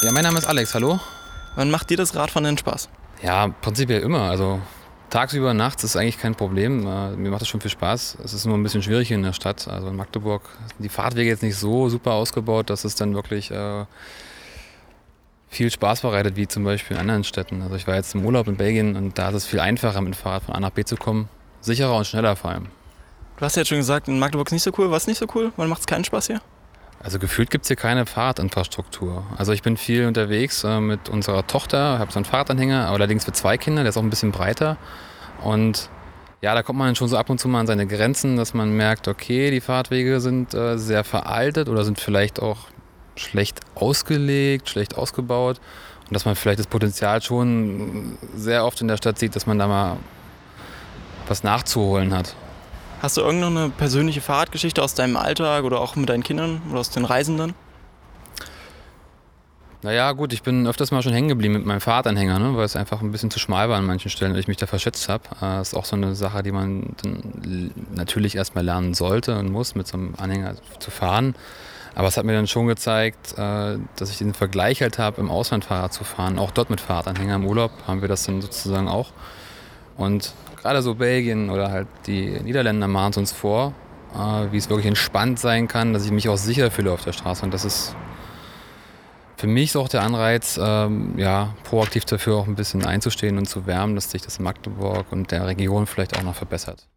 Ja, mein Name ist Alex, hallo. Wann macht dir das Radfahren denn Spaß? Ja, prinzipiell immer. Also tagsüber, nachts ist eigentlich kein Problem. Äh, mir macht das schon viel Spaß. Es ist nur ein bisschen schwierig in der Stadt. Also in Magdeburg sind die Fahrtwege jetzt nicht so super ausgebaut, dass es dann wirklich äh, viel Spaß bereitet, wie zum Beispiel in anderen Städten. Also ich war jetzt im Urlaub in Belgien und da ist es viel einfacher, mit dem Fahrrad von A nach B zu kommen. Sicherer und schneller vor allem. Du hast ja jetzt schon gesagt, in Magdeburg ist nicht so cool. Was nicht so cool? Wann macht es keinen Spaß hier? Also gefühlt gibt es hier keine Fahrradinfrastruktur. Also ich bin viel unterwegs äh, mit unserer Tochter, habe so einen Fahrradanhänger, allerdings für zwei Kinder, der ist auch ein bisschen breiter. Und ja, da kommt man schon so ab und zu mal an seine Grenzen, dass man merkt, okay, die Fahrtwege sind äh, sehr veraltet oder sind vielleicht auch schlecht ausgelegt, schlecht ausgebaut. Und dass man vielleicht das Potenzial schon sehr oft in der Stadt sieht, dass man da mal was nachzuholen hat. Hast du irgendeine persönliche Fahrradgeschichte aus deinem Alltag oder auch mit deinen Kindern oder aus den Reisenden? Naja, gut, ich bin öfters mal schon hängen geblieben mit meinem Fahrradanhänger, ne, weil es einfach ein bisschen zu schmal war an manchen Stellen und ich mich da verschätzt habe. Das äh, ist auch so eine Sache, die man natürlich erstmal lernen sollte und muss, mit so einem Anhänger zu fahren. Aber es hat mir dann schon gezeigt, äh, dass ich den Vergleich halt habe, im Ausland Fahrrad zu fahren. Auch dort mit Fahrradanhänger im Urlaub haben wir das dann sozusagen auch. Und gerade so Belgien oder halt die Niederländer machen es uns vor, äh, wie es wirklich entspannt sein kann, dass ich mich auch sicher fühle auf der Straße. Und das ist für mich auch der Anreiz, ähm, ja, proaktiv dafür auch ein bisschen einzustehen und zu wärmen, dass sich das in Magdeburg und der Region vielleicht auch noch verbessert.